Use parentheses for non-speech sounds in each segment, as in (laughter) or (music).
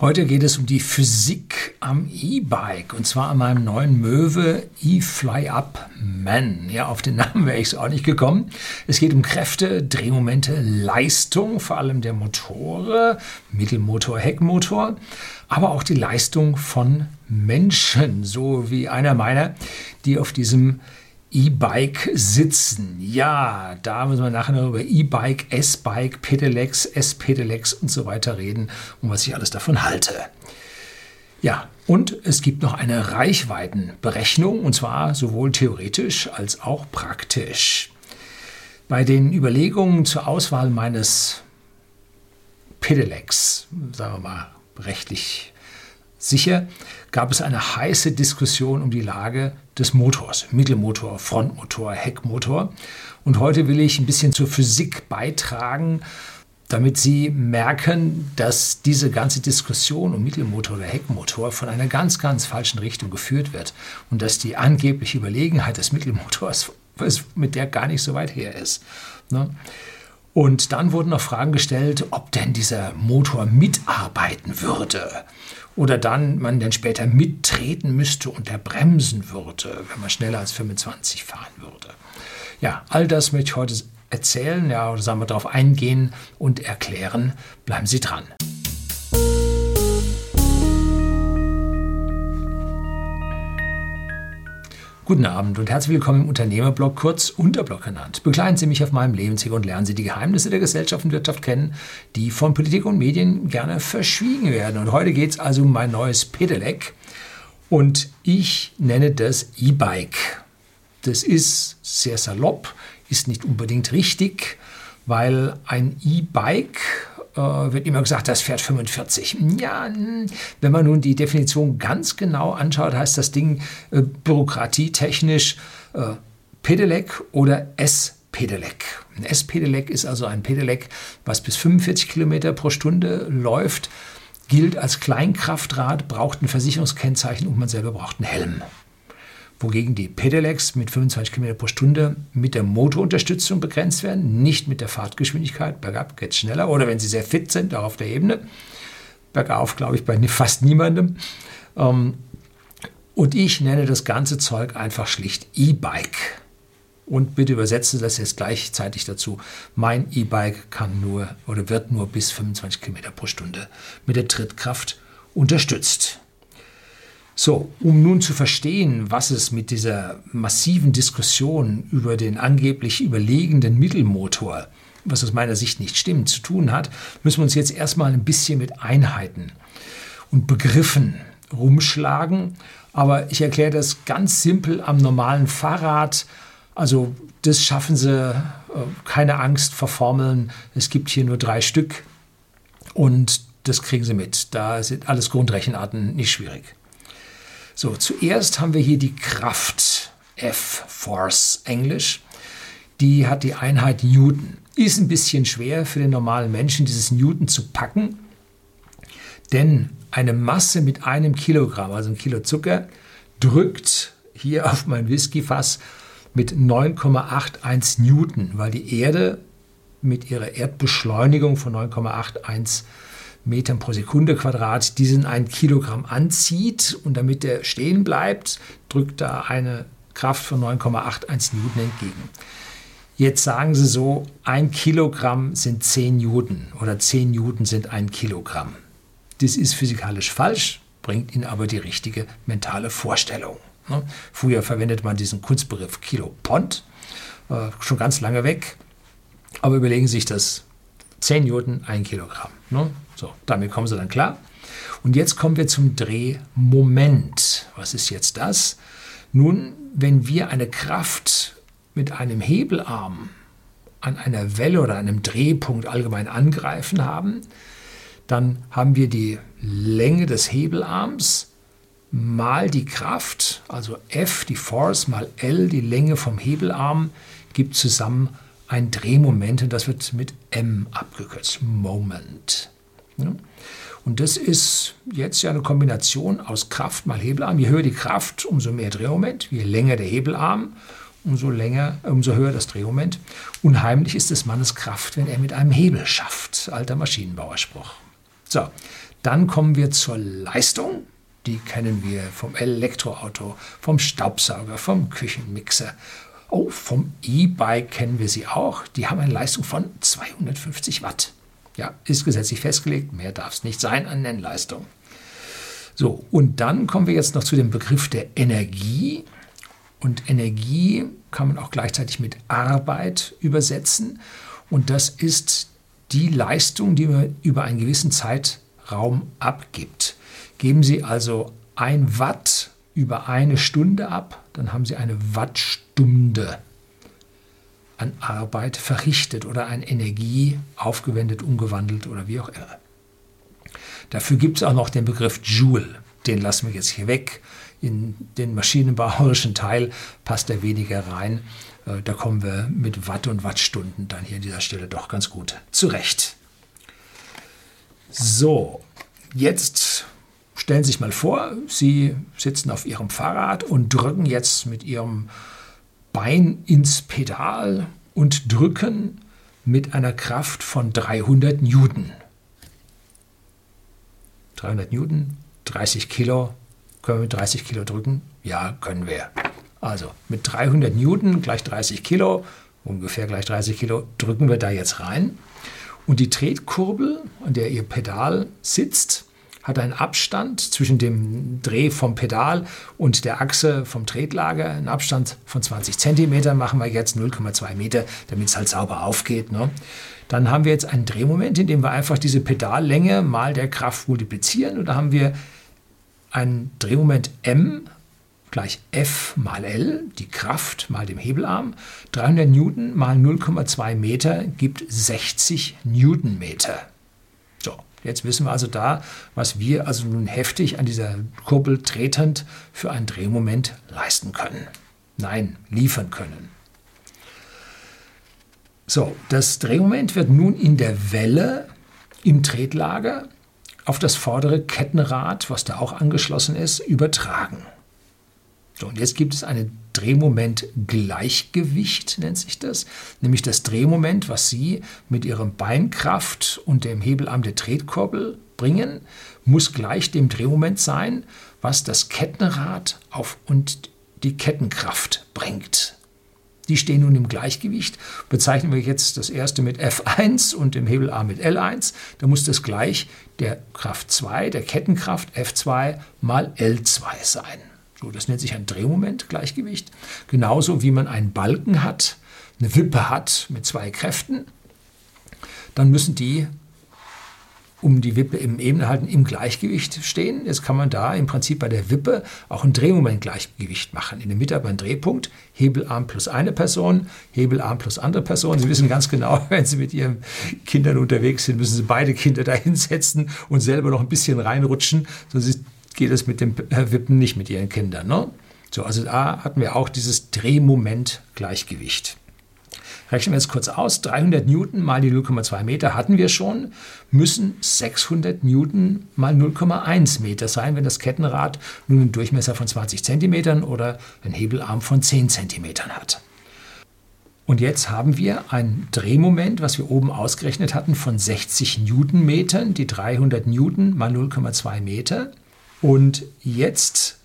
Heute geht es um die Physik am E-Bike und zwar an meinem neuen Möwe E-Fly Up Man. Ja, auf den Namen wäre ich auch nicht gekommen. Es geht um Kräfte, Drehmomente, Leistung, vor allem der Motore, Mittelmotor, Heckmotor, aber auch die Leistung von Menschen, so wie einer meiner, die auf diesem E-Bike sitzen. Ja, da müssen wir nachher noch über E-Bike, S-Bike, Pedelecs, S-Pedelecs und so weiter reden und was ich alles davon halte. Ja, und es gibt noch eine Reichweitenberechnung und zwar sowohl theoretisch als auch praktisch. Bei den Überlegungen zur Auswahl meines Pedelecs, sagen wir mal rechtlich sicher, gab es eine heiße Diskussion um die Lage des Motors. Mittelmotor, Frontmotor, Heckmotor. Und heute will ich ein bisschen zur Physik beitragen, damit Sie merken, dass diese ganze Diskussion um Mittelmotor oder Heckmotor von einer ganz, ganz falschen Richtung geführt wird und dass die angebliche Überlegenheit des Mittelmotors mit der gar nicht so weit her ist. Ne? Und dann wurden noch Fragen gestellt, ob denn dieser Motor mitarbeiten würde oder dann man dann später mittreten müsste und der bremsen würde, wenn man schneller als 25 fahren würde. Ja, all das möchte ich heute erzählen, ja, oder sagen wir darauf eingehen und erklären. Bleiben Sie dran. Guten Abend und herzlich willkommen im Unternehmerblog, kurz Unterblog genannt. Begleiten Sie mich auf meinem Lebensweg und lernen Sie die Geheimnisse der Gesellschaft und Wirtschaft kennen, die von Politik und Medien gerne verschwiegen werden. Und heute geht es also um mein neues Pedelec und ich nenne das E-Bike. Das ist sehr salopp, ist nicht unbedingt richtig, weil ein E-Bike wird immer gesagt, das fährt 45. Ja, wenn man nun die Definition ganz genau anschaut, heißt das Ding äh, bürokratietechnisch äh, Pedelec oder S-Pedelec. Ein S-Pedelec ist also ein Pedelec, was bis 45 Kilometer pro Stunde läuft, gilt als Kleinkraftrad, braucht ein Versicherungskennzeichen und man selber braucht einen Helm wogegen die Pedelecs mit 25 km pro Stunde mit der Motorunterstützung begrenzt werden, nicht mit der Fahrtgeschwindigkeit. Bergab geht es schneller oder wenn sie sehr fit sind, auch auf der Ebene. Bergauf glaube ich bei (laughs) fast niemandem. Ähm, und ich nenne das ganze Zeug einfach schlicht E-Bike. Und bitte übersetze das jetzt gleichzeitig dazu. Mein E-Bike kann nur oder wird nur bis 25 km pro Stunde mit der Trittkraft unterstützt. So, um nun zu verstehen, was es mit dieser massiven Diskussion über den angeblich überlegenden Mittelmotor, was aus meiner Sicht nicht stimmt, zu tun hat, müssen wir uns jetzt erstmal ein bisschen mit Einheiten und Begriffen rumschlagen. Aber ich erkläre das ganz simpel am normalen Fahrrad. Also das schaffen Sie, äh, keine Angst vor Formeln. Es gibt hier nur drei Stück und das kriegen Sie mit. Da sind alles Grundrechenarten nicht schwierig. So, zuerst haben wir hier die Kraft, F, Force, Englisch. Die hat die Einheit Newton. Ist ein bisschen schwer für den normalen Menschen, dieses Newton zu packen, denn eine Masse mit einem Kilogramm, also ein Kilo Zucker, drückt hier auf mein Whiskyfass mit 9,81 Newton, weil die Erde mit ihrer Erdbeschleunigung von 9,81 Metern pro Sekunde Quadrat diesen ein Kilogramm anzieht und damit er stehen bleibt, drückt da eine Kraft von 9,81 Newton entgegen. Jetzt sagen Sie so, ein Kilogramm sind 10 Newton oder 10 Newton sind ein Kilogramm. Das ist physikalisch falsch, bringt Ihnen aber die richtige mentale Vorstellung. Ne? Früher verwendet man diesen Kunstbegriff Kilopont, äh, schon ganz lange weg. Aber überlegen Sie sich das. 10 Newton, ein Kilogramm. Ne? So, damit kommen Sie dann klar. Und jetzt kommen wir zum Drehmoment. Was ist jetzt das? Nun, wenn wir eine Kraft mit einem Hebelarm an einer Welle oder einem Drehpunkt allgemein angreifen haben, dann haben wir die Länge des Hebelarms mal die Kraft, also F, die Force, mal L, die Länge vom Hebelarm, gibt zusammen ein Drehmoment und das wird mit M abgekürzt, Moment. Und das ist jetzt ja eine Kombination aus Kraft mal Hebelarm. Je höher die Kraft, umso mehr Drehmoment. Je länger der Hebelarm, umso, länger, umso höher das Drehmoment. Unheimlich ist des Mannes Kraft, wenn er mit einem Hebel schafft. Alter Maschinenbauerspruch. So, Dann kommen wir zur Leistung. Die kennen wir vom Elektroauto, vom Staubsauger, vom Küchenmixer. Oh, vom E-Bike kennen wir sie auch. Die haben eine Leistung von 250 Watt. Ja, ist gesetzlich festgelegt, mehr darf es nicht sein an Nennleistung. So, und dann kommen wir jetzt noch zu dem Begriff der Energie. Und Energie kann man auch gleichzeitig mit Arbeit übersetzen. Und das ist die Leistung, die man über einen gewissen Zeitraum abgibt. Geben Sie also ein Watt über eine Stunde ab, dann haben Sie eine Wattstunde an Arbeit verrichtet oder an Energie aufgewendet, umgewandelt oder wie auch immer. Dafür gibt es auch noch den Begriff Joule. Den lassen wir jetzt hier weg. In den maschinenbauerischen Teil passt er weniger rein. Äh, da kommen wir mit Watt und Wattstunden dann hier an dieser Stelle doch ganz gut zurecht. So, jetzt stellen Sie sich mal vor, Sie sitzen auf Ihrem Fahrrad und drücken jetzt mit Ihrem Bein ins Pedal und drücken mit einer Kraft von 300 Newton. 300 Newton, 30 Kilo. Können wir mit 30 Kilo drücken? Ja, können wir. Also mit 300 Newton gleich 30 Kilo, ungefähr gleich 30 Kilo, drücken wir da jetzt rein. Und die Tretkurbel, an der Ihr Pedal sitzt, hat einen Abstand zwischen dem Dreh vom Pedal und der Achse vom Tretlager, einen Abstand von 20 cm, machen wir jetzt 0,2 Meter, damit es halt sauber aufgeht. Ne? Dann haben wir jetzt einen Drehmoment, in dem wir einfach diese Pedallänge mal der Kraft multiplizieren und da haben wir ein Drehmoment m gleich F mal L, die Kraft mal dem Hebelarm. 300 Newton mal 0,2 Meter gibt 60 Newtonmeter. Jetzt wissen wir also da, was wir also nun heftig an dieser Kurbel tretend für ein Drehmoment leisten können. Nein, liefern können. So, das Drehmoment wird nun in der Welle im Tretlager auf das vordere Kettenrad, was da auch angeschlossen ist, übertragen. So, und jetzt gibt es ein Drehmoment-Gleichgewicht, nennt sich das, nämlich das Drehmoment, was Sie mit Ihrem Beinkraft und dem Hebelarm der Tretkurbel bringen, muss gleich dem Drehmoment sein, was das Kettenrad auf und die Kettenkraft bringt. Die stehen nun im Gleichgewicht. Bezeichnen wir jetzt das erste mit F1 und dem Hebelarm mit L1. Da muss das gleich der Kraft 2, der Kettenkraft F2 mal L2 sein. So, das nennt sich ein Drehmomentgleichgewicht. Genauso wie man einen Balken hat, eine Wippe hat mit zwei Kräften, dann müssen die, um die Wippe im Ebene halten, im Gleichgewicht stehen. Jetzt kann man da im Prinzip bei der Wippe auch ein Drehmomentgleichgewicht machen. In der Mitte aber ein Drehpunkt, Hebelarm plus eine Person, Hebelarm plus andere Person. Sie wissen ganz genau, (laughs) wenn Sie mit Ihren Kindern unterwegs sind, müssen Sie beide Kinder da hinsetzen und selber noch ein bisschen reinrutschen, sonst geht es mit dem Wippen nicht mit ihren Kindern. Ne? So, also da hatten wir auch dieses Drehmoment-Gleichgewicht. Rechnen wir jetzt kurz aus. 300 Newton mal die 0,2 Meter hatten wir schon, müssen 600 Newton mal 0,1 Meter sein, wenn das Kettenrad nun einen Durchmesser von 20 Zentimetern oder einen Hebelarm von 10 Zentimetern hat. Und jetzt haben wir ein Drehmoment, was wir oben ausgerechnet hatten, von 60 Newtonmetern, die 300 Newton mal 0,2 Meter. Und jetzt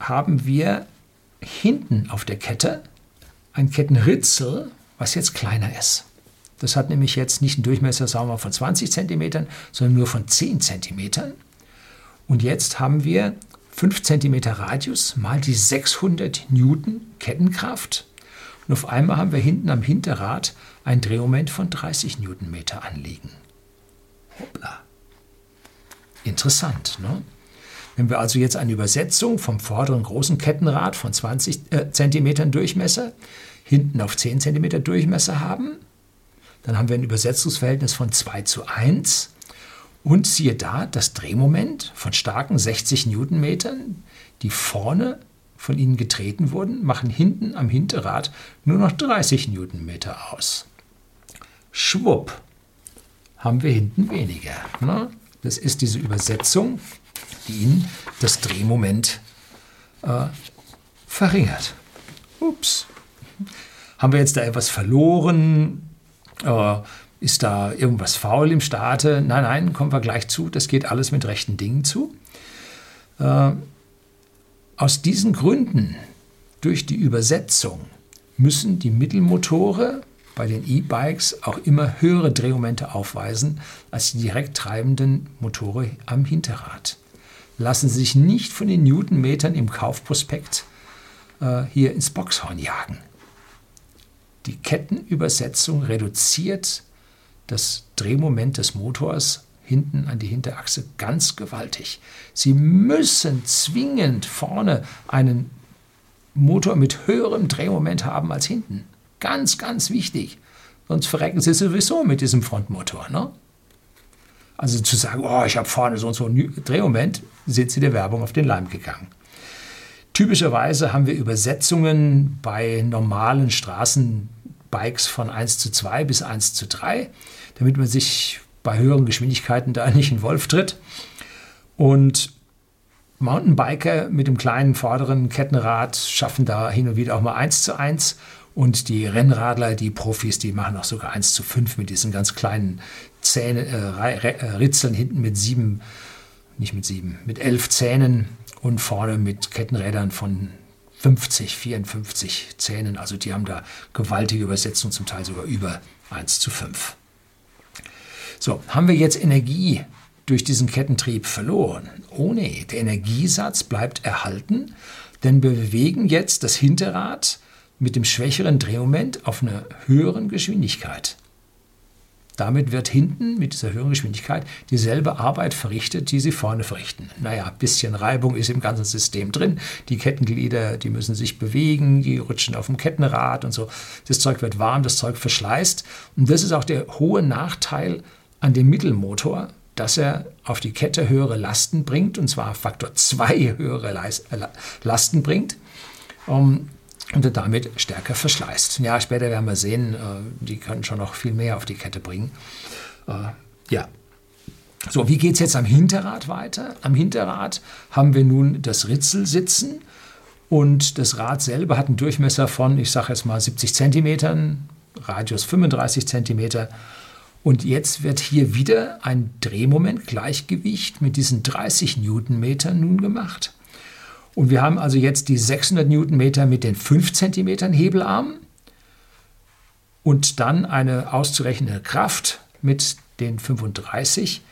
haben wir hinten auf der Kette ein Kettenritzel, was jetzt kleiner ist. Das hat nämlich jetzt nicht einen Durchmesser sagen wir, von 20 cm, sondern nur von 10 cm. Und jetzt haben wir 5 cm Radius mal die 600 Newton Kettenkraft. Und auf einmal haben wir hinten am Hinterrad ein Drehmoment von 30 Newtonmeter anliegen. Hoppla. Interessant, ne? Wenn wir also jetzt eine Übersetzung vom vorderen großen Kettenrad von 20 äh, cm Durchmesser hinten auf 10 cm Durchmesser haben, dann haben wir ein Übersetzungsverhältnis von 2 zu 1 und siehe da, das Drehmoment von starken 60 Newtonmetern, die vorne von ihnen getreten wurden, machen hinten am Hinterrad nur noch 30 Newtonmeter aus. Schwupp, haben wir hinten weniger. Ne? Das ist diese Übersetzung die ihnen das Drehmoment äh, verringert. Ups. Haben wir jetzt da etwas verloren? Äh, ist da irgendwas faul im Staate? Nein, nein, kommen wir gleich zu. Das geht alles mit rechten Dingen zu. Äh, aus diesen Gründen, durch die Übersetzung, müssen die Mittelmotore bei den E-Bikes auch immer höhere Drehmomente aufweisen als die direkt treibenden Motore am Hinterrad. Lassen Sie sich nicht von den Newtonmetern im Kaufprospekt äh, hier ins Boxhorn jagen. Die Kettenübersetzung reduziert das Drehmoment des Motors hinten an die Hinterachse ganz gewaltig. Sie müssen zwingend vorne einen Motor mit höherem Drehmoment haben als hinten. Ganz, ganz wichtig. Sonst verrecken Sie sowieso mit diesem Frontmotor. Ne? Also zu sagen, oh, ich habe vorne so und so einen Drehmoment, sind Sie der Werbung auf den Leim gegangen. Typischerweise haben wir Übersetzungen bei normalen Straßenbikes von 1 zu 2 bis 1 zu 3, damit man sich bei höheren Geschwindigkeiten da (laughs) nicht in Wolf tritt. Und Mountainbiker mit dem kleinen vorderen Kettenrad schaffen da hin und wieder auch mal 1 zu 1. Und die Rennradler, die Profis, die machen auch sogar 1 zu 5 mit diesen ganz kleinen Zähne, äh, äh, Ritzeln hinten mit sieben, nicht mit sieben, mit elf Zähnen und vorne mit Kettenrädern von 50, 54 Zähnen. Also die haben da gewaltige Übersetzungen, zum Teil sogar über 1 zu 5. So, haben wir jetzt Energie durch diesen Kettentrieb verloren? Oh nee, der Energiesatz bleibt erhalten, denn wir bewegen jetzt das Hinterrad mit dem schwächeren Drehmoment auf einer höheren Geschwindigkeit. Damit wird hinten mit dieser höheren Geschwindigkeit dieselbe Arbeit verrichtet, die sie vorne verrichten. Naja, ein bisschen Reibung ist im ganzen System drin. Die Kettenglieder, die müssen sich bewegen, die rutschen auf dem Kettenrad und so. Das Zeug wird warm, das Zeug verschleißt. Und das ist auch der hohe Nachteil an dem Mittelmotor, dass er auf die Kette höhere Lasten bringt, und zwar Faktor 2 höhere äh, Lasten bringt. Um, und damit stärker verschleißt. Ja, später werden wir sehen, äh, die können schon noch viel mehr auf die Kette bringen. Äh, ja. So, wie geht es jetzt am Hinterrad weiter? Am Hinterrad haben wir nun das Ritzel sitzen und das Rad selber hat einen Durchmesser von, ich sage jetzt mal 70 cm, Radius 35 cm. Und jetzt wird hier wieder ein Drehmoment, Gleichgewicht mit diesen 30 Newtonmetern nun gemacht. Und wir haben also jetzt die 600 Newtonmeter mit den 5 cm Hebelarmen und dann eine auszurechnende Kraft mit den 35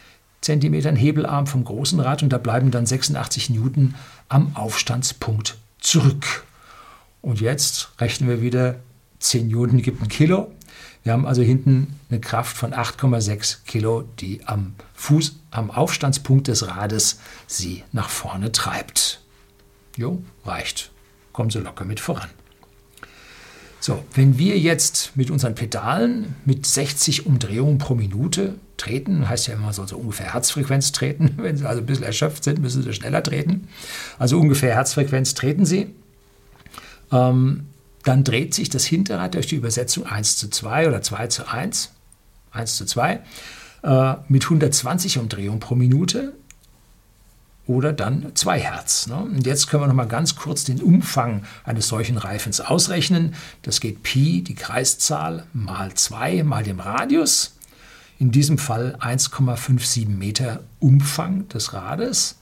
cm Hebelarm vom großen Rad und da bleiben dann 86 Newton am Aufstandspunkt zurück. Und jetzt rechnen wir wieder 10 Newton gibt ein Kilo. Wir haben also hinten eine Kraft von 8,6 Kilo, die am Fuß, am Aufstandspunkt des Rades sie nach vorne treibt. Jo, reicht. Kommen Sie locker mit voran. So, wenn wir jetzt mit unseren Pedalen mit 60 Umdrehungen pro Minute treten, heißt ja immer so, so ungefähr Herzfrequenz treten, (laughs) wenn Sie also ein bisschen erschöpft sind, müssen Sie schneller treten. Also ungefähr Herzfrequenz treten Sie. Ähm, dann dreht sich das Hinterrad durch die Übersetzung 1 zu 2 oder 2 zu 1, 1 zu 2, äh, mit 120 Umdrehungen pro Minute oder dann 2 Hertz. Ne? Und jetzt können wir noch mal ganz kurz den Umfang eines solchen Reifens ausrechnen. Das geht Pi, die Kreiszahl, mal 2 mal dem Radius. In diesem Fall 1,57 Meter Umfang des Rades.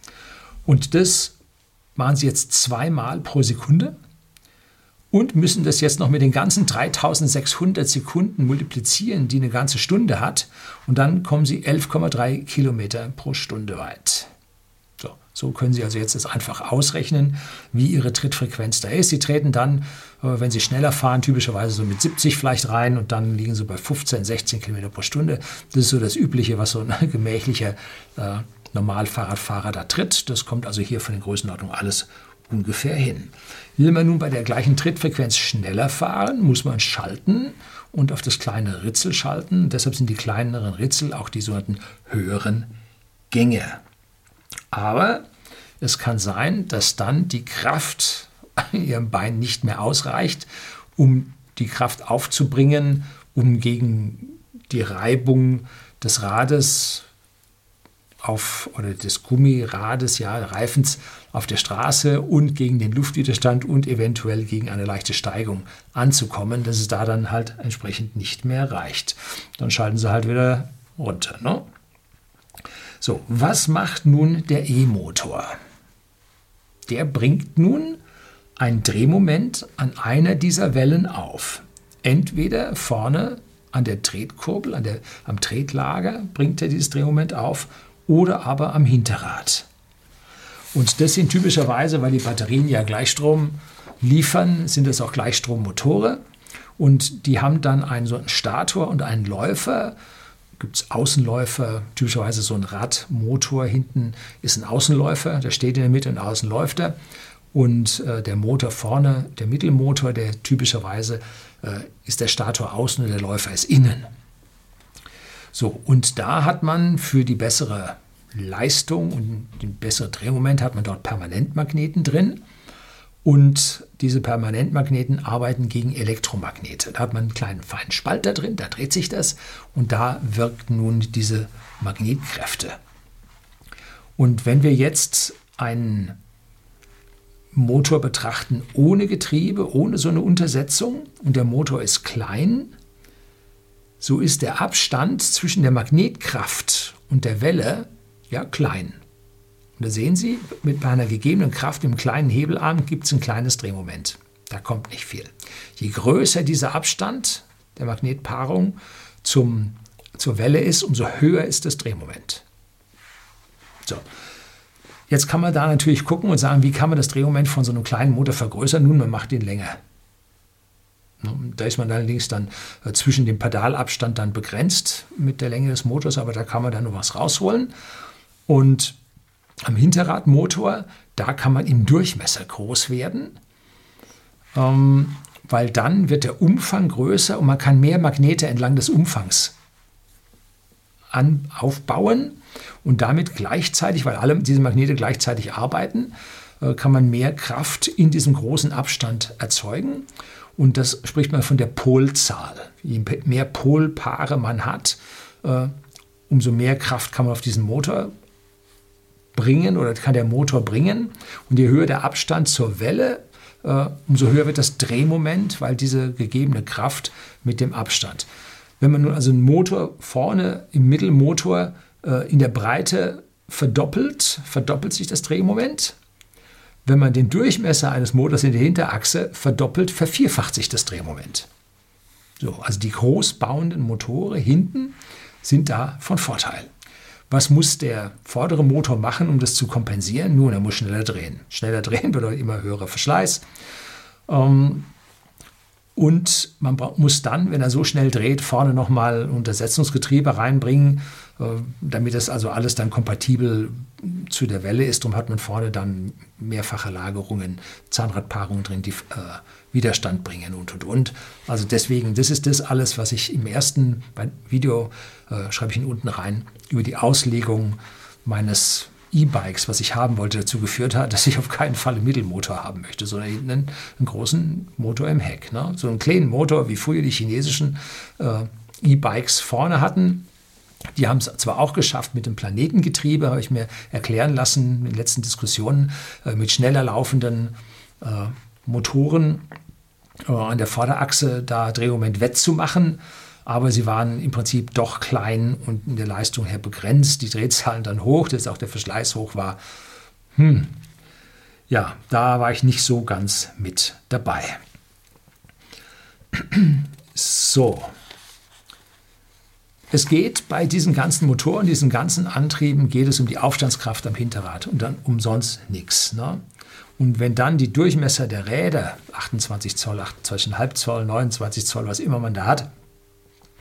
Und das machen Sie jetzt zweimal pro Sekunde und müssen das jetzt noch mit den ganzen 3600 Sekunden multiplizieren, die eine ganze Stunde hat. Und dann kommen Sie 11,3 Kilometer pro Stunde weit. So können Sie also jetzt das einfach ausrechnen, wie Ihre Trittfrequenz da ist. Sie treten dann, äh, wenn Sie schneller fahren, typischerweise so mit 70 vielleicht rein und dann liegen Sie bei 15, 16 Kilometer pro Stunde. Das ist so das Übliche, was so ein (laughs) gemächlicher äh, Normalfahrradfahrer da tritt. Das kommt also hier von den Größenordnungen alles ungefähr hin. Will man nun bei der gleichen Trittfrequenz schneller fahren, muss man schalten und auf das kleine Ritzel schalten. Deshalb sind die kleineren Ritzel auch die sogenannten höheren Gänge. Aber es kann sein, dass dann die Kraft an ihrem Bein nicht mehr ausreicht, um die Kraft aufzubringen, um gegen die Reibung des Rades auf oder des Gummirades, ja, Reifens auf der Straße und gegen den Luftwiderstand und eventuell gegen eine leichte Steigung anzukommen, dass es da dann halt entsprechend nicht mehr reicht. Dann schalten sie halt wieder runter. Ne? So, was macht nun der E-Motor? Der bringt nun ein Drehmoment an einer dieser Wellen auf. Entweder vorne an der Tretkurbel, an der, am Tretlager bringt er dieses Drehmoment auf oder aber am Hinterrad. Und das sind typischerweise, weil die Batterien ja Gleichstrom liefern, sind das auch Gleichstrommotoren. Und die haben dann einen so einen Stator und einen Läufer. Gibt es Außenläufer, typischerweise so ein Radmotor. Hinten ist ein Außenläufer, der steht in der Mitte und außen läuft er. Und äh, der Motor vorne, der Mittelmotor, der typischerweise äh, ist der Stator außen und der Läufer ist innen. So, und da hat man für die bessere Leistung und den besseren Drehmoment hat man dort Permanentmagneten drin. Und diese Permanentmagneten arbeiten gegen Elektromagnete. Da hat man einen kleinen feinen Spalter drin, da dreht sich das und da wirken nun diese Magnetkräfte. Und wenn wir jetzt einen Motor betrachten ohne Getriebe, ohne so eine Untersetzung und der Motor ist klein, so ist der Abstand zwischen der Magnetkraft und der Welle ja klein. Und da sehen Sie, mit einer gegebenen Kraft im kleinen Hebelarm gibt es ein kleines Drehmoment. Da kommt nicht viel. Je größer dieser Abstand der Magnetpaarung zum, zur Welle ist, umso höher ist das Drehmoment. So. Jetzt kann man da natürlich gucken und sagen, wie kann man das Drehmoment von so einem kleinen Motor vergrößern? Nun, man macht ihn länger. Ne, da ist man allerdings dann äh, zwischen dem Pedalabstand dann begrenzt mit der Länge des Motors, aber da kann man dann noch was rausholen. Und am Hinterradmotor, da kann man im Durchmesser groß werden, ähm, weil dann wird der Umfang größer und man kann mehr Magnete entlang des Umfangs an, aufbauen und damit gleichzeitig, weil alle diese Magnete gleichzeitig arbeiten, äh, kann man mehr Kraft in diesem großen Abstand erzeugen. Und das spricht man von der Polzahl. Je mehr Polpaare man hat, äh, umso mehr Kraft kann man auf diesen Motor bringen oder kann der Motor bringen. Und je höher der Abstand zur Welle, äh, umso höher wird das Drehmoment, weil diese gegebene Kraft mit dem Abstand. Wenn man nun also einen Motor vorne im Mittelmotor äh, in der Breite verdoppelt, verdoppelt sich das Drehmoment. Wenn man den Durchmesser eines Motors in der Hinterachse verdoppelt, vervierfacht sich das Drehmoment. So, also die großbauenden Motoren hinten sind da von Vorteil. Was muss der vordere Motor machen, um das zu kompensieren? Nun, er muss schneller drehen. Schneller (laughs) drehen bedeutet immer höherer Verschleiß. Ähm, und man muss dann, wenn er so schnell dreht, vorne nochmal Untersetzungsgetriebe reinbringen, äh, damit das also alles dann kompatibel zu der Welle ist. Darum hat man vorne dann mehrfache Lagerungen, Zahnradpaarungen drin, die äh, Widerstand bringen und und und. Also deswegen, das ist das alles, was ich im ersten Video, äh, schreibe ich unten rein, über die Auslegung meines E-Bikes, was ich haben wollte, dazu geführt hat, (laughs) dass ich auf keinen Fall einen Mittelmotor haben möchte, sondern einen, einen großen Motor im Heck. Ne? So einen kleinen Motor, wie früher die chinesischen äh, E-Bikes vorne hatten, die haben es zwar auch geschafft mit dem Planetengetriebe, habe ich mir erklären lassen in den letzten Diskussionen, äh, mit schneller laufenden äh, Motoren äh, an der Vorderachse da Drehmoment wettzumachen. Aber sie waren im Prinzip doch klein und in der Leistung her begrenzt. Die Drehzahlen dann hoch, dass auch der Verschleiß hoch war. Hm. Ja, da war ich nicht so ganz mit dabei. (clears throat) So, es geht bei diesen ganzen Motoren, diesen ganzen Antrieben, geht es um die Aufstandskraft am Hinterrad und dann umsonst nichts. Ne? Und wenn dann die Durchmesser der Räder, 28 Zoll, 28,5 Zoll, 29 Zoll, was immer man da hat,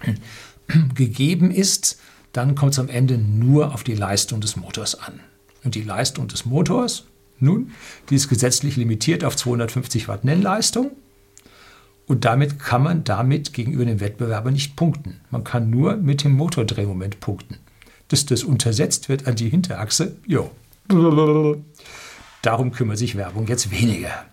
(clears throat) gegeben ist, dann kommt es am Ende nur auf die Leistung des Motors an. Und die Leistung des Motors, nun, die ist gesetzlich limitiert auf 250 Watt Nennleistung. Und damit kann man damit gegenüber dem Wettbewerber nicht punkten. Man kann nur mit dem Motordrehmoment punkten. Dass das untersetzt wird an die Hinterachse, jo. Darum kümmert sich Werbung jetzt weniger.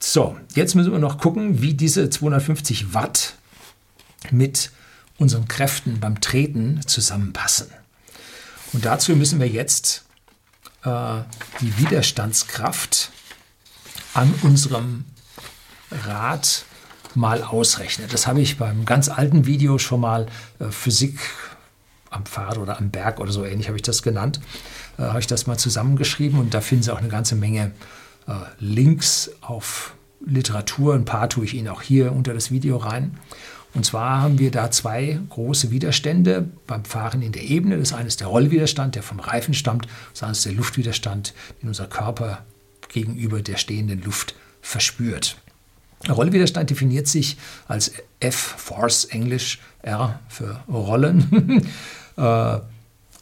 So, jetzt müssen wir noch gucken, wie diese 250 Watt mit unseren Kräften beim Treten zusammenpassen. Und dazu müssen wir jetzt äh, die Widerstandskraft an unserem Rad mal ausrechnen. Das habe ich beim ganz alten Video schon mal äh, Physik am Pfad oder am Berg oder so ähnlich habe ich das genannt. Äh, habe ich das mal zusammengeschrieben und da finden Sie auch eine ganze Menge äh, Links auf Literatur. Ein paar tue ich Ihnen auch hier unter das Video rein. Und zwar haben wir da zwei große Widerstände beim Fahren in der Ebene. Das eine ist der Rollwiderstand, der vom Reifen stammt. Das andere ist der Luftwiderstand, den unser Körper gegenüber der stehenden Luft verspürt. Der Rollwiderstand definiert sich als F, Force, Englisch, R für Rollen, (laughs) äh,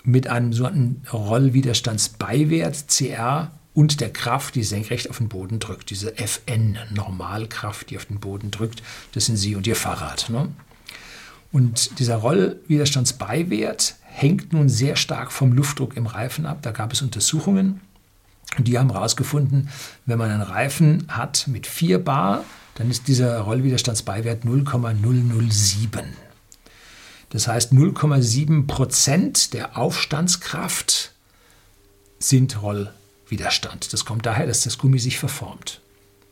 mit einem sogenannten Rollwiderstandsbeiwert, CR, und der Kraft, die senkrecht auf den Boden drückt. Diese FN, Normalkraft, die auf den Boden drückt, das sind Sie und Ihr Fahrrad. Ne? Und dieser Rollwiderstandsbeiwert hängt nun sehr stark vom Luftdruck im Reifen ab. Da gab es Untersuchungen und die haben herausgefunden, wenn man einen Reifen hat mit 4 Bar, dann ist dieser Rollwiderstandsbeiwert 0,007. Das heißt, 0,7 Prozent der Aufstandskraft sind Rollwiderstandsbeiwert. Widerstand. Das kommt daher, dass das Gummi sich verformt.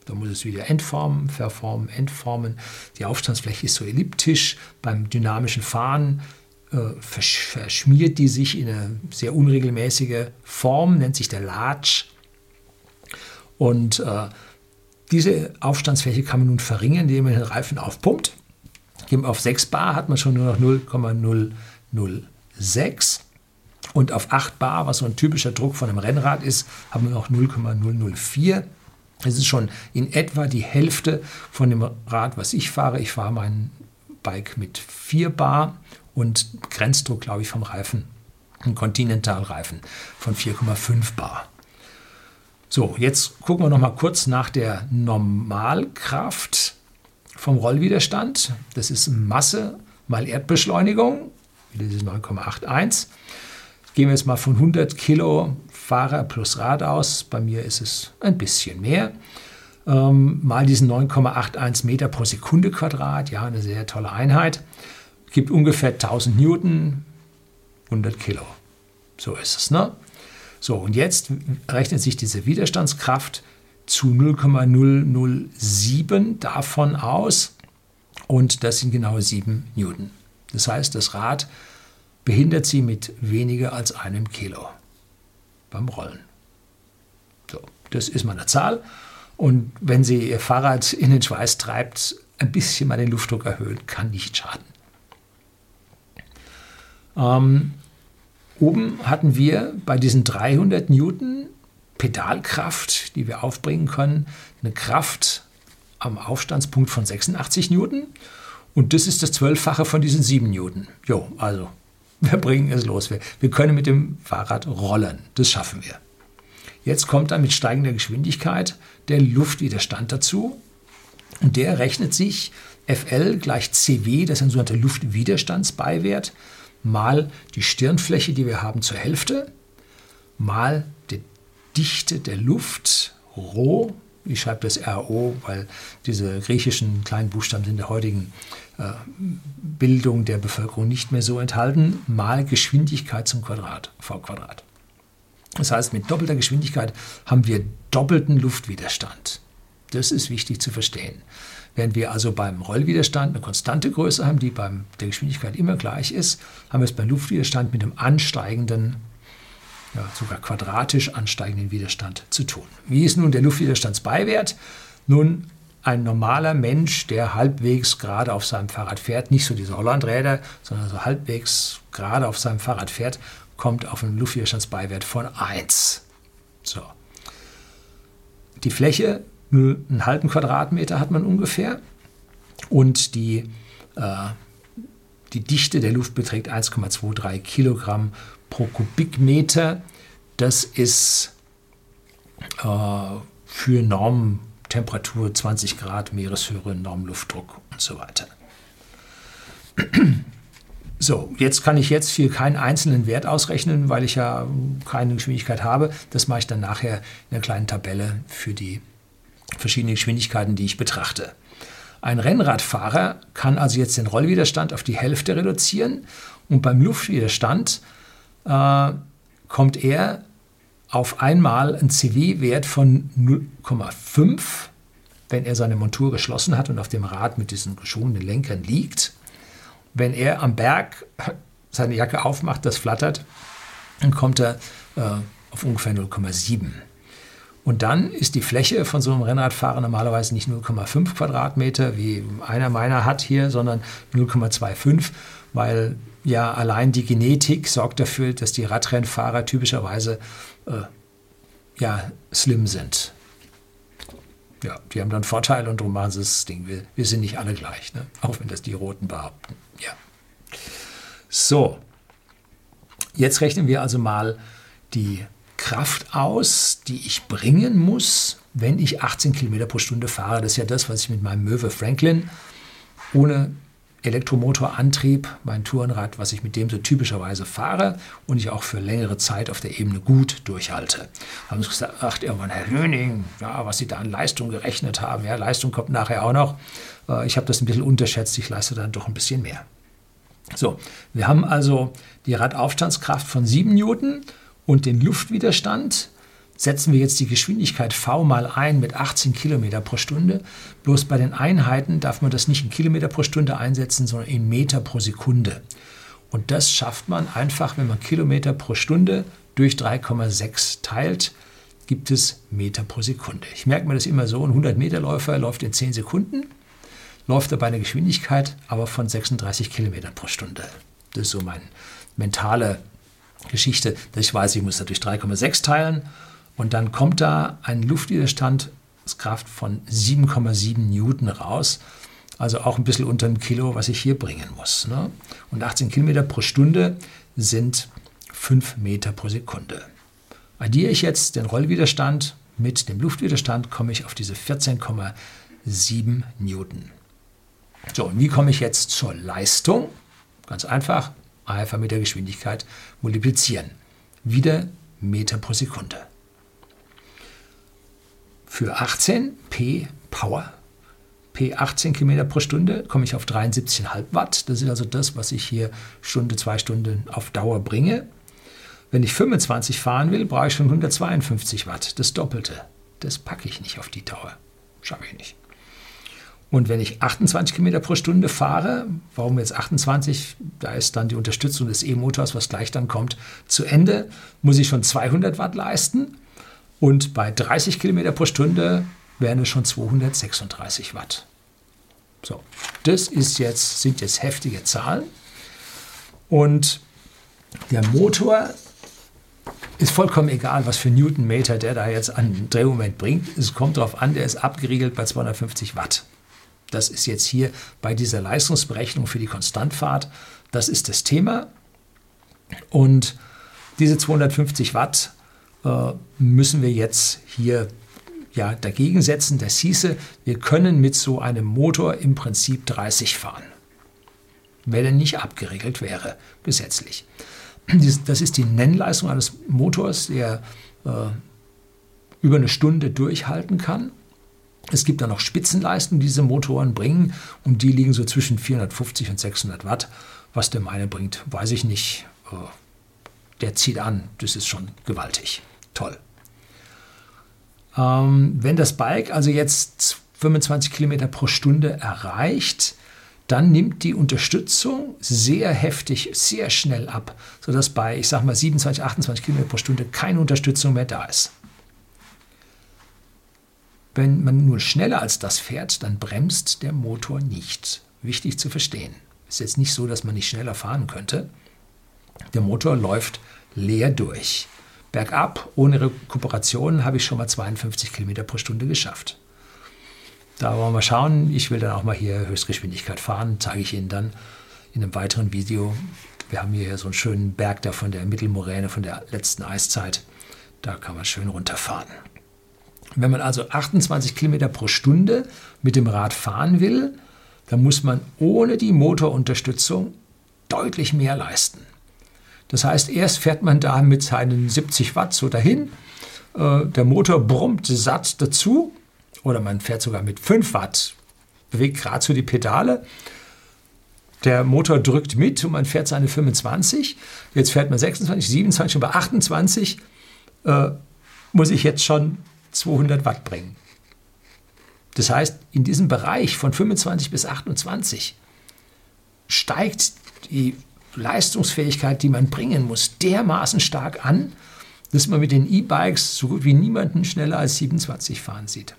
Da muss es wieder entformen, verformen, entformen. Die Aufstandsfläche ist so elliptisch. Beim dynamischen Fahren äh, verschmiert die sich in eine sehr unregelmäßige Form, nennt sich der Latsch. Und äh, diese Aufstandsfläche kann man nun verringern, indem man den Reifen aufpumpt. Auf 6 Bar hat man schon nur noch 0,006. Und auf 8 Bar, was so ein typischer Druck von einem Rennrad ist, haben wir noch 0,004. Das ist schon in etwa die Hälfte von dem Rad, was ich fahre. Ich fahre mein Bike mit 4 Bar und Grenzdruck, glaube ich, vom Reifen, ein Continental-Reifen von 4,5 Bar. So, jetzt gucken wir noch mal kurz nach der Normalkraft vom Rollwiderstand. Das ist Masse mal Erdbeschleunigung, wieder dieses 9,81. Gehen wir jetzt mal von 100 Kilo Fahrer plus Rad aus. Bei mir ist es ein bisschen mehr. Ähm, mal diesen 9,81 Meter pro Sekunde Quadrat. Ja, eine sehr tolle Einheit. Gibt ungefähr 1000 Newton, 100 Kilo. So ist es, ne? So, und jetzt rechnet sich diese Widerstandskraft zu 0,007 davon aus. Und das sind genau 7 Newton. Das heißt, das Rad behindert sie mit weniger als einem Kilo beim Rollen. So, das ist mal eine Zahl. Und wenn Sie Ihr Fahrrad in den Schweiß treibt, ein bisschen mal den Luftdruck erhöhen, kann nicht schaden. Ähm, oben hatten wir bei diesen 300 Newton Pedalkraft, die wir aufbringen können, eine Kraft am Aufstandspunkt von 86 Newton. Und das ist das Zwölffache von diesen 7 Newton. Jo, also (laughs) wir bringen es los. Wir, wir können mit dem Fahrrad rollen. Das schaffen wir. Jetzt kommt dann mit steigender Geschwindigkeit der Luftwiderstand dazu. Und der rechnet sich FL gleich CW, das ist ein sogenannter Luftwiderstandsbeiwert, mal die Stirnfläche, die wir haben, zur Hälfte, mal die Dichte der Luft, Rho, ich schreibe das RO, weil diese griechischen kleinen Buchstaben sind in der heutigen äh, Bildung der Bevölkerung nicht mehr so enthalten, mal Geschwindigkeit zum Quadrat, v Quadrat. Das heißt, mit doppelter Geschwindigkeit haben wir doppelten Luftwiderstand. Das ist wichtig zu verstehen. Während wir also beim Rollwiderstand eine konstante Größe haben, die bei der Geschwindigkeit immer gleich ist, haben wir es beim Luftwiderstand mit einem ansteigenden, ja, sogar quadratisch ansteigenden Widerstand zu tun. Wie ist nun der Luftwiderstandsbeiwert? Nun, ein normaler Mensch, der halbwegs gerade auf seinem Fahrrad fährt, nicht so diese Hollandräder, sondern so halbwegs gerade auf seinem Fahrrad fährt, kommt auf einen Luftwiderstandsbeiwert von 1. So. Die Fläche, einen halben Quadratmeter hat man ungefähr und die, äh, die Dichte der Luft beträgt 1,23 Kilogramm pro Kubikmeter. Das ist äh, für Normen Temperatur 20 Grad, Meereshöhe, Normluftdruck und so weiter. (clears throat) So, jetzt kann ich jetzt hier keinen einzelnen Wert ausrechnen, weil ich ja keine Geschwindigkeit habe. Das mache ich dann nachher in einer kleinen Tabelle für die verschiedenen Geschwindigkeiten, die ich betrachte. Ein Rennradfahrer kann also jetzt den Rollwiderstand auf die Hälfte reduzieren und beim Luftwiderstand äh, kommt er auf einmal einen CW-Wert von 0,5, wenn er seine Montur geschlossen hat und auf dem Rad mit diesen geschwungenen Lenkern liegt. Wenn er am Berg seine Jacke aufmacht, das flattert, dann kommt er äh, auf ungefähr 0,7. Und dann ist die Fläche von so einem Rennradfahrer normalerweise nicht 0,5 Quadratmeter, wie einer meiner hat hier, sondern 0,25, weil ja allein die Genetik sorgt dafür, dass die Radrennfahrer typischerweise äh, ja, slim sind. Ja, die haben dann Vorteile und darum machen sie das Ding. Wir, wir sind nicht alle gleich, ne? auch wenn das die Roten behaupten. Ja. So, jetzt rechnen wir also mal die Kraft aus, die ich bringen muss, wenn ich 18 Kilometer pro Stunde fahre. Das ist ja das, was ich mit meinem Möwe Franklin ohne Elektromotorantrieb, mein Tourenrad, was ich mit dem so typischerweise fahre und ich auch für längere Zeit auf der Ebene gut durchhalte. Haben sie gesagt, ach, irgendwann Herr Höning, ja, was Sie da an Leistung gerechnet haben, ja, Leistung kommt nachher auch noch. Äh, ich habe das ein bisschen unterschätzt, ich leiste dann doch ein bisschen mehr. So, wir haben also die Radaufstandskraft von 7 Newton und den Luftwiderstand setzen wir jetzt die Geschwindigkeit v mal ein mit 18 Kilometer pro Stunde. Bloß bei den Einheiten darf man das nicht in Kilometer pro Stunde einsetzen, sondern in Meter pro Sekunde. Und das schafft man einfach, wenn man Kilometer pro Stunde durch 3,6 teilt, gibt es Meter pro Sekunde. Ich merke mir das immer so, ein 100-Meter-Läufer läuft in 10 Sekunden, läuft er bei einer Geschwindigkeit aber von 36 Kilometern pro Stunde. Das ist so meine mentale Geschichte, dass ich weiß, ich muss das durch 3,6 teilen und dann kommt da ein Luftwiderstandskraft von 7,7 Newton raus. Also auch ein bisschen unter einem Kilo, was ich hier bringen muss. Ne? Und 18 Kilometer pro Stunde sind 5 Meter pro Sekunde. Addiere ich jetzt den Rollwiderstand mit dem Luftwiderstand, komme ich auf diese 14,7 Newton. So, und wie komme ich jetzt zur Leistung? Ganz einfach, einfach mit der Geschwindigkeit multiplizieren. Wieder Meter pro Sekunde. Für 18 P Power, P 18 km pro Stunde, komme ich auf 73,5 Watt. Das ist also das, was ich hier Stunde, zwei Stunden auf Dauer bringe. Wenn ich 25 fahren will, brauche ich schon 152 Watt, das Doppelte. Das packe ich nicht auf die Dauer. Schaffe ich nicht. Und wenn ich 28 km pro Stunde fahre, warum jetzt 28? Da ist dann die Unterstützung des E-Motors, was gleich dann kommt, zu Ende, muss ich schon 200 Watt leisten. Und bei 30 Kilometer pro Stunde wären es schon 236 Watt. So, das ist jetzt, sind jetzt heftige Zahlen. Und der Motor ist vollkommen egal, was für Newtonmeter der da jetzt an Drehmoment bringt. Es kommt darauf an, der ist abgeriegelt bei 250 Watt. Das ist jetzt hier bei dieser Leistungsberechnung für die Konstantfahrt. Das ist das Thema. Und diese 250 Watt äh, müssen wir jetzt hier ja, dagegen setzen. Das hieße, wir können mit so einem Motor im Prinzip 30 fahren, wenn er nicht abgeregelt wäre, gesetzlich. Das ist die Nennleistung eines Motors, der äh, über eine Stunde durchhalten kann. Es gibt dann noch Spitzenleistungen, die diese Motoren bringen und die liegen so zwischen 450 und 600 Watt. Was der meine bringt, weiß ich nicht. Äh, der zieht an, das ist schon gewaltig toll. Ähm, wenn das Bike also jetzt 25 Kilometer pro Stunde erreicht, dann nimmt die Unterstützung sehr heftig, sehr schnell ab, sodass bei, ich sage mal, 27, 28 Kilometer pro Stunde keine Unterstützung mehr da ist. Wenn man nur schneller als das fährt, dann bremst der Motor nicht. Wichtig zu verstehen. Ist jetzt nicht so, dass man nicht schneller fahren könnte. Der Motor läuft leer durch. Bergab, ohne Rekuperation, habe ich schon mal 52 Kilometer pro Stunde geschafft. Da wollen wir schauen. Ich will dann auch mal hier Höchstgeschwindigkeit fahren. Zeige ich Ihnen dann in einem weiteren Video. Wir haben hier so einen schönen Berg da von der Mittelmoräne, von der letzten Eiszeit. Da kann man schön runterfahren. Wenn man also 28 Kilometer pro Stunde mit dem Rad fahren will, dann muss man ohne die Motorunterstützung deutlich mehr leisten. Das heißt, erst fährt man da mit seinen 70 Watt so dahin, äh, der Motor brummt satt dazu oder man fährt sogar mit 5 Watt bewegt gerade so die Pedale. Der Motor drückt mit und man fährt seine 25. Jetzt fährt man 26, 27 und bei 28 äh, muss ich jetzt schon 200 Watt bringen. Das heißt, in diesem Bereich von 25 bis 28 steigt die Leistungsfähigkeit, die man bringen muss, dermaßen stark an, dass man mit den E-Bikes so gut wie niemanden schneller als 27 fahren sieht.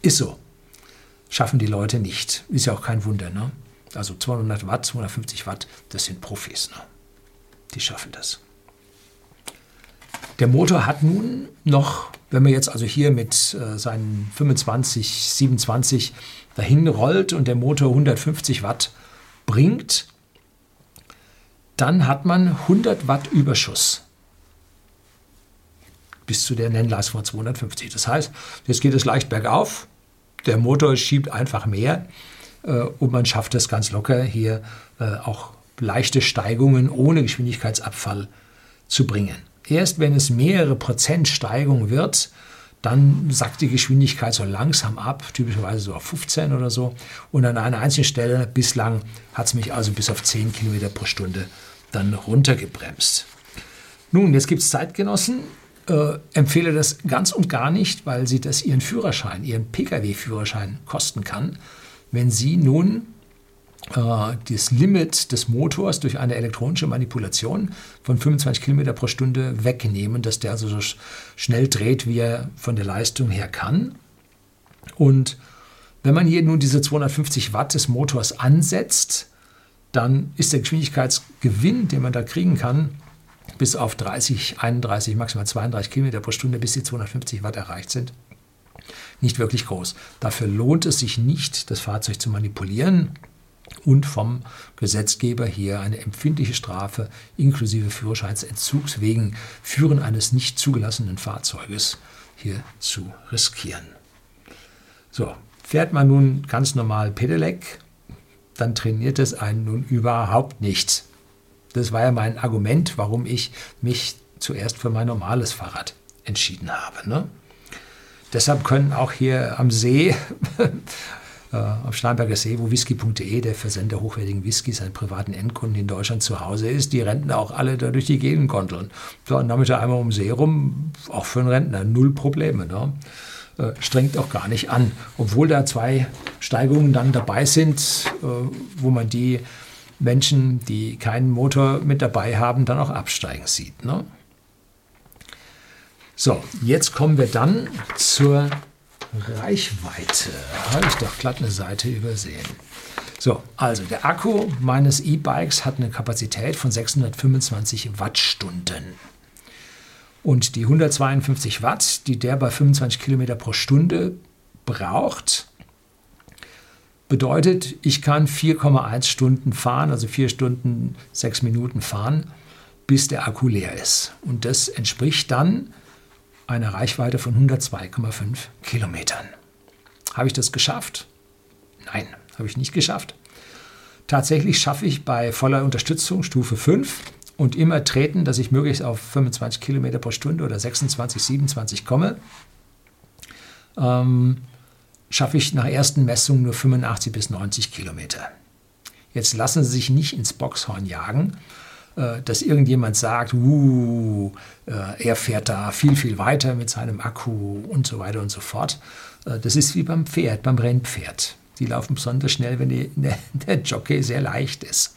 Ist so. Schaffen die Leute nicht. Ist ja auch kein Wunder. Ne? Also 200 Watt, 250 Watt, das sind Profis. Ne? Die schaffen das. Der Motor hat nun noch, wenn man jetzt also hier mit äh, seinen 25, 27 dahin rollt und der Motor 150 Watt bringt, dann hat man 100 Watt Überschuss bis zu der Nennleistung von 250. Das heißt, jetzt geht es leicht bergauf, der Motor schiebt einfach mehr äh, und man schafft es ganz locker, hier äh, auch leichte Steigungen ohne Geschwindigkeitsabfall zu bringen. Erst wenn es mehrere Prozent Steigung wird, dann sackt die Geschwindigkeit so langsam ab, typischerweise so auf 15 oder so. Und an einer einzigen Stelle, bislang hat es mich also bis auf 10 Kilometer pro Stunde dann runtergebremst. Nun, jetzt gibt es Zeitgenossen, äh, empfehle das ganz und gar nicht, weil sie das ihren Führerschein, ihren Pkw-Führerschein kosten kann, wenn sie nun das Limit des Motors durch eine elektronische Manipulation von 25 km pro Stunde wegnehmen, dass der also so schnell dreht, wie er von der Leistung her kann. Und wenn man hier nun diese 250 Watt des Motors ansetzt, dann ist der Geschwindigkeitsgewinn, den man da kriegen kann, bis auf 30, 31, maximal 32 Kilometer pro Stunde, bis die 250 Watt erreicht sind, nicht wirklich groß. Dafür lohnt es sich nicht, das Fahrzeug zu manipulieren und vom Gesetzgeber hier eine empfindliche Strafe inklusive Führerscheinsentzugs wegen Führen eines nicht zugelassenen Fahrzeuges hier zu riskieren. So, fährt man nun ganz normal Pedelec, dann trainiert es einen nun überhaupt nicht. Das war ja mein Argument, warum ich mich zuerst für mein normales Fahrrad entschieden habe. Ne? Deshalb können auch hier am See, (laughs) am Starnberger See, wo whisky.de, der Versender hochwertigen Whiskys an privaten Endkunden in Deutschland zu Hause ist, die Rentner auch alle da durch die Gegend konteln. So, und damit einmal um See rum, auch für einen Rentner, null Probleme. Ne? Äh, strengt auch gar nicht an. Obwohl da zwei Steigungen dann dabei sind, äh, wo man die Menschen, die keinen Motor mit dabei haben, dann auch absteigen sieht. Ne? So, jetzt kommen wir dann zur Reichweite. Habe ich doch glatt eine Seite übersehen. So, also der Akku meines E-Bikes hat eine Kapazität von 625 Wattstunden. Und die 152 Watt, die der bei 25 Kilometer pro Stunde braucht, Bedeutet, ich kann 4,1 Stunden fahren, also 4 Stunden 6 Minuten fahren, bis der Akku leer ist. Und das entspricht dann einer Reichweite von 102,5 Kilometern. Habe ich das geschafft? Nein, habe ich nicht geschafft. Tatsächlich schaffe ich bei voller Unterstützung Stufe 5 und immer treten, dass ich möglichst auf 25 Kilometer pro Stunde oder 26, 27 komme. Ähm, schaffe ich nach ersten Messungen nur 85 bis 90 Kilometer. Jetzt lassen Sie sich nicht ins Boxhorn jagen, dass irgendjemand sagt, uh, äh, er fährt da viel, viel weiter mit seinem Akku und so weiter und so fort. Äh, das ist wie beim Pferd, beim Rennpferd. Die laufen besonders schnell, wenn die, (laughs) der Jockey sehr leicht ist.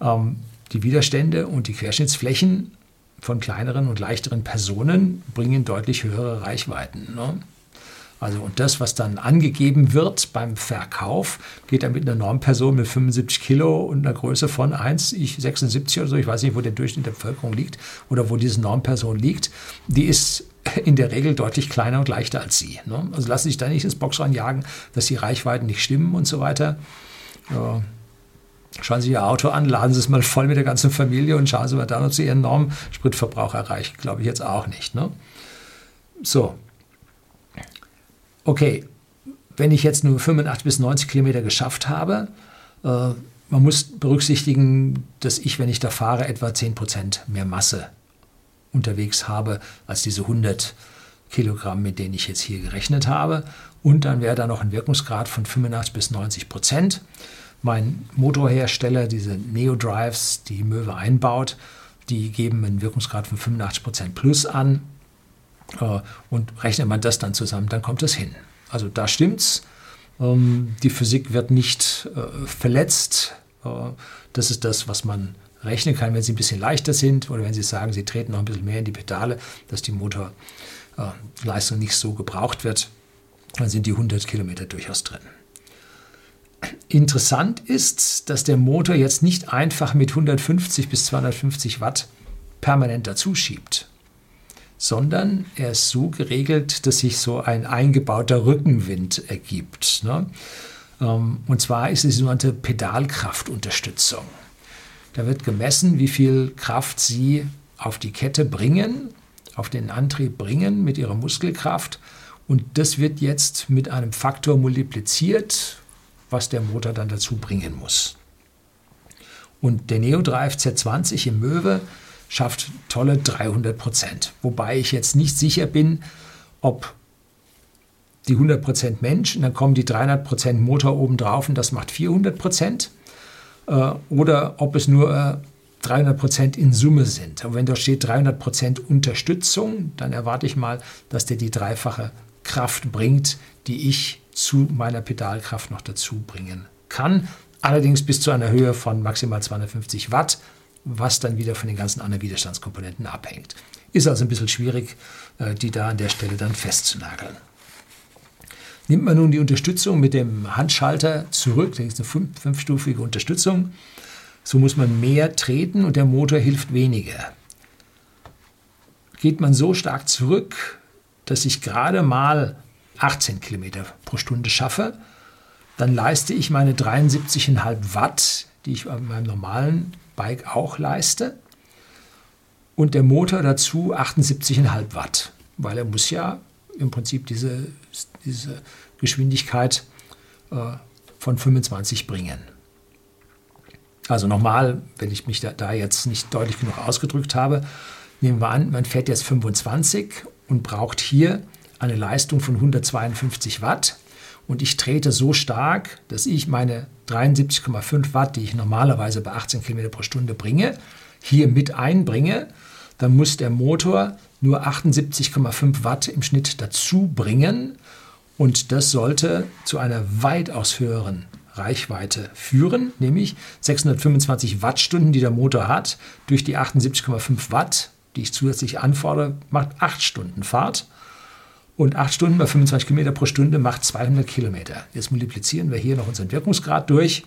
Ähm, die Widerstände und die Querschnittsflächen von kleineren und leichteren Personen bringen deutlich höhere Reichweiten. Ne? Also und das, was dann angegeben wird beim Verkauf, geht dann mit einer Normperson mit 75 Kilo und einer Größe von 1,76 oder so, ich weiß nicht, wo der Durchschnitt der Bevölkerung liegt oder wo diese Normperson liegt, die ist in der Regel deutlich kleiner und leichter als sie. Ne? Also lassen Sie sich da nicht ins Box reinjagen, dass die Reichweiten nicht stimmen und so weiter. Ja. Schauen Sie Ihr Auto an, laden Sie es mal voll mit der ganzen Familie und schauen Sie mal dann, ob Sie Ihren Normspritverbrauch erreichen. Glaube ich jetzt auch nicht. Ne? So, okay, wenn ich jetzt nur 85 bis 90 Kilometer geschafft habe, äh, man muss berücksichtigen, dass ich, wenn ich da fahre, etwa 10 Prozent mehr Masse unterwegs habe als diese 100 Kilogramm, mit denen ich jetzt hier gerechnet habe. Und dann wäre da noch ein Wirkungsgrad von 85 bis 90 Prozent. Mein Motorhersteller, diese Neo-Drives, die Möwe einbaut, die geben einen Wirkungsgrad von 85 Prozent plus an. Äh, und rechnet man das dann zusammen, dann kommt es hin. Also da stimmt's. Ähm, die Physik wird nicht äh, verletzt. Äh, das ist das, was man rechnen kann, wenn sie ein bisschen leichter sind oder wenn sie sagen, sie treten noch ein bisschen mehr in die Pedale, dass die Motorleistung nicht so gebraucht wird, dann sind die 100 Kilometer durchaus drin. Interessant ist, dass der Motor jetzt nicht einfach mit 150 bis 250 Watt permanent dazu schiebt, sondern er ist so geregelt, dass sich so ein eingebauter Rückenwind ergibt. Ne? Ähm, und zwar ist es die sogenannte Pedalkraftunterstützung. Da wird gemessen, wie viel Kraft Sie auf die Kette bringen, auf den Antrieb bringen mit Ihrer Muskelkraft. Und das wird jetzt mit einem Faktor multipliziert, was der Motor dann dazu bringen muss. Und der NeoDrive Z20 im Möwe schafft tolle 300 Prozent. Wobei ich jetzt nicht sicher bin, ob die 100 Prozent Mensch und dann kommen die 300 Prozent Motor oben drauf und das macht 400 Prozent. Äh, oder ob es nur 300 äh, Prozent in Summe sind. Aber wenn da steht 300 Prozent Unterstützung, dann erwarte ich mal, dass der die dreifache Kraft bringt, die ich zu meiner Pedalkraft noch dazu bringen kann. Allerdings bis zu einer Höhe von maximal 250 Watt, was dann wieder von den ganzen anderen Widerstandskomponenten abhängt. Ist also ein bisschen schwierig, äh, die da an der Stelle dann festzunageln. Nimmt man nun die Unterstützung mit dem Handschalter zurück, das ist eine fünfstufige Unterstützung, so muss man mehr treten und der Motor hilft weniger. Geht man so stark zurück, dass ich gerade mal 18 Kilometer pro Stunde schaffe, dann leiste ich meine 73,5 Watt, die ich bei meinem normalen Bike auch leiste. Und der Motor dazu 78,5 Watt, weil er muss ja im Prinzip diese, diese Geschwindigkeit äh, von 25 bringen. Also nochmal, wenn ich mich da, da jetzt nicht deutlich genug ausgedrückt habe, nehmen wir an, man fährt jetzt 25 und braucht hier eine Leistung von 152 Watt und ich trete so stark, dass ich meine 73,5 Watt, die ich normalerweise bei 18 km pro Stunde bringe, hier mit einbringe, dann muss der Motor nur 78,5 Watt im Schnitt dazu bringen und das sollte zu einer weitaus höheren Reichweite führen, nämlich 625 Wattstunden, die der Motor hat, durch die 78,5 Watt, die ich zusätzlich anfordere, macht 8 Stunden Fahrt. Und 8 Stunden bei 25 Kilometer pro Stunde macht 200 Kilometer. Jetzt multiplizieren wir hier noch unseren Wirkungsgrad durch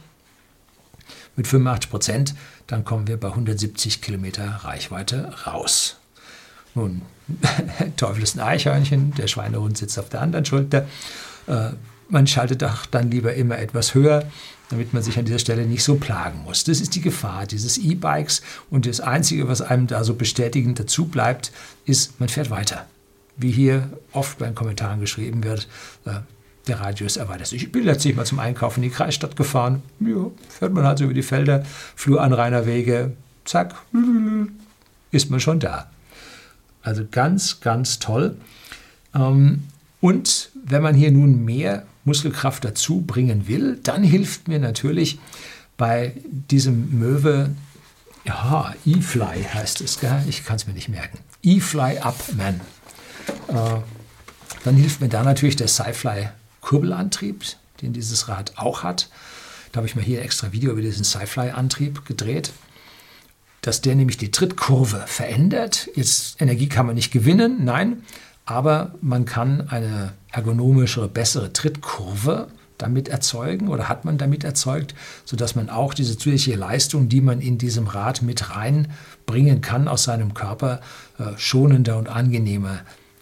mit 85 Prozent, dann kommen wir bei 170 Kilometer Reichweite raus. Nun, (laughs) Teufel ist ein Eichhörnchen, der Schweinehund sitzt auf der anderen Schulter. Äh, man schaltet doch dann lieber immer etwas höher, damit man sich an dieser Stelle nicht so plagen muss. Das ist die Gefahr dieses E-Bikes und das Einzige, was einem da so bestätigend dazu bleibt, ist, man fährt weiter wie hier oft bei den Kommentaren geschrieben wird, äh, der Radius erweitert sich. Ich bin letztlich mal zum Einkaufen in die Kreisstadt gefahren. Ja, fährt man halt so über die Felder, Fluranrainerwege, zack, ist man schon da. Also ganz, ganz toll. Ähm, und wenn man hier nun mehr Muskelkraft dazu bringen will, dann hilft mir natürlich bei diesem Möwe, ja, E-Fly heißt es, gell? ich kann es mir nicht merken. E-Fly Up Man dann hilft mir da natürlich der Sci-Fly Kurbelantrieb, den dieses Rad auch hat. Da habe ich mir hier extra Video über diesen Sci-Fly-Antrieb gedreht, dass der nämlich die Trittkurve verändert. Jetzt Energie kann man nicht gewinnen, nein, aber man kann eine ergonomischere, bessere Trittkurve damit erzeugen oder hat man damit erzeugt, sodass man auch diese zusätzliche Leistung, die man in diesem Rad mit reinbringen kann aus seinem Körper, äh, schonender und angenehmer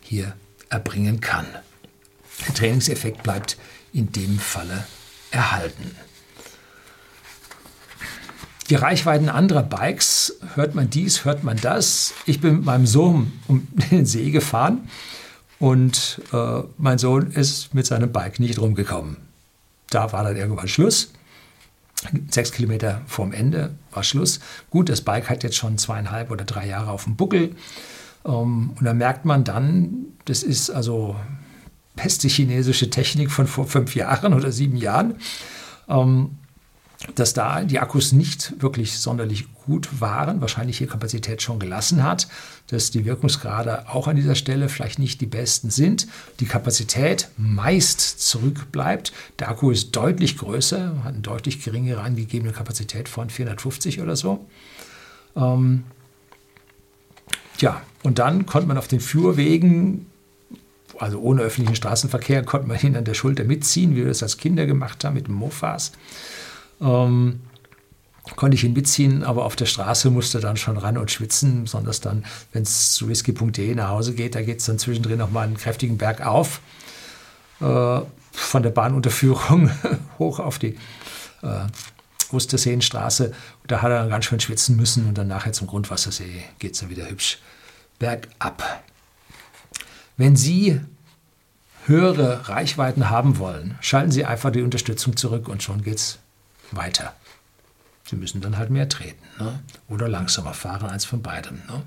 hier erbringen kann. Der Trainingseffekt bleibt in dem Falle erhalten. Die Reichweiten anderer Bikes, hört man dies, hört man das. Ich bin mit meinem Sohn um den See gefahren und äh, mein Sohn ist mit seinem Bike nicht rumgekommen. Da war dann irgendwann Schluss. Sechs Kilometer vorm Ende war Schluss. Gut, das Bike hat jetzt schon zweieinhalb oder drei Jahre auf dem Buckel. Ähm, und da merkt man dann, das ist also beste chinesische Technik von vor fünf Jahren oder sieben Jahren. Ähm, dass da die Akkus nicht wirklich sonderlich gut waren, wahrscheinlich hier Kapazität schon gelassen hat, dass die Wirkungsgrade auch an dieser Stelle vielleicht nicht die besten sind, die Kapazität meist zurückbleibt. Der Akku ist deutlich größer, hat eine deutlich geringere angegebene Kapazität von 450 oder so. Ähm, ja, und dann konnte man auf den Führwegen also ohne öffentlichen Straßenverkehr, konnte man ihn an der Schulter mitziehen, wie wir das als Kinder gemacht haben mit dem Mofas. Ähm, konnte ich ihn mitziehen, aber auf der Straße musste dann schon ran und schwitzen, besonders dann, wenn es zu whisky.de nach Hause geht, da geht es dann zwischendrin nochmal einen kräftigen Berg auf, äh, von der Bahnunterführung (laughs) hoch auf die äh, Osterseenstraße. Da hat er dann ganz schön schwitzen müssen und dann nachher zum Grundwassersee geht es dann wieder hübsch bergab. Wenn Sie höhere Reichweiten haben wollen, schalten Sie einfach die Unterstützung zurück und schon geht es weiter. Sie müssen dann halt mehr treten ne? oder langsamer fahren, eins von beiden. Ne?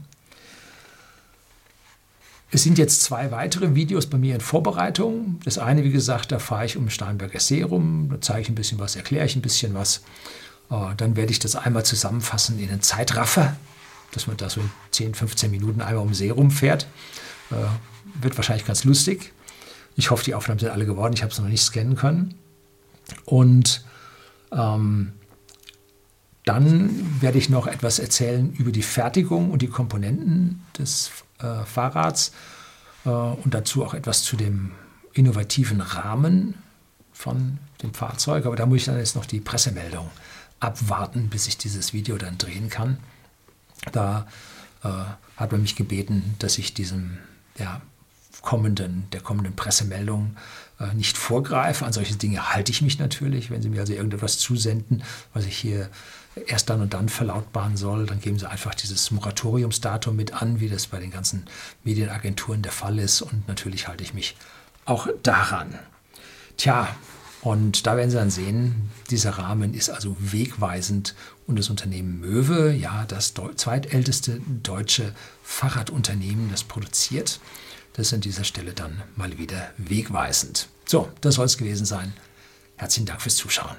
Es sind jetzt zwei weitere Videos bei mir in Vorbereitung. Das eine, wie gesagt, da fahre ich um Starnberger See rum, da zeige ich ein bisschen was, erkläre ich ein bisschen was. Äh, dann werde ich das einmal zusammenfassen in einen Zeitraffer, dass man da so in 10, 15 Minuten einmal um den See rumfährt. Äh, wird wahrscheinlich ganz lustig. Ich hoffe, die Aufnahmen sind alle geworden. Ich habe es noch nicht scannen können. Und ähm, dann werde ich noch etwas erzählen über die Fertigung und die Komponenten des äh, Fahrrads äh, und dazu auch etwas zu dem innovativen Rahmen von dem Fahrzeug. Aber da muss ich dann jetzt noch die Pressemeldung abwarten, bis ich dieses Video dann drehen kann. Da äh, hat man mich gebeten, dass ich diesem ja, kommenden, der kommenden Pressemeldung äh, nicht vorgreife. An solche Dinge halte ich mich natürlich. Wenn Sie mir also irgendetwas zusenden, was ich hier erst dann und dann verlautbaren soll, dann geben Sie einfach dieses Moratoriumsdatum mit an, wie das bei den ganzen Medienagenturen der Fall ist. Und natürlich halte ich mich auch daran. Tja, und da werden Sie dann sehen, dieser Rahmen ist also wegweisend und das Unternehmen Möwe, ja, das zweitälteste deutsche Fahrradunternehmen, das produziert, das ist an dieser Stelle dann mal wieder wegweisend. So, das soll es gewesen sein. Herzlichen Dank fürs Zuschauen.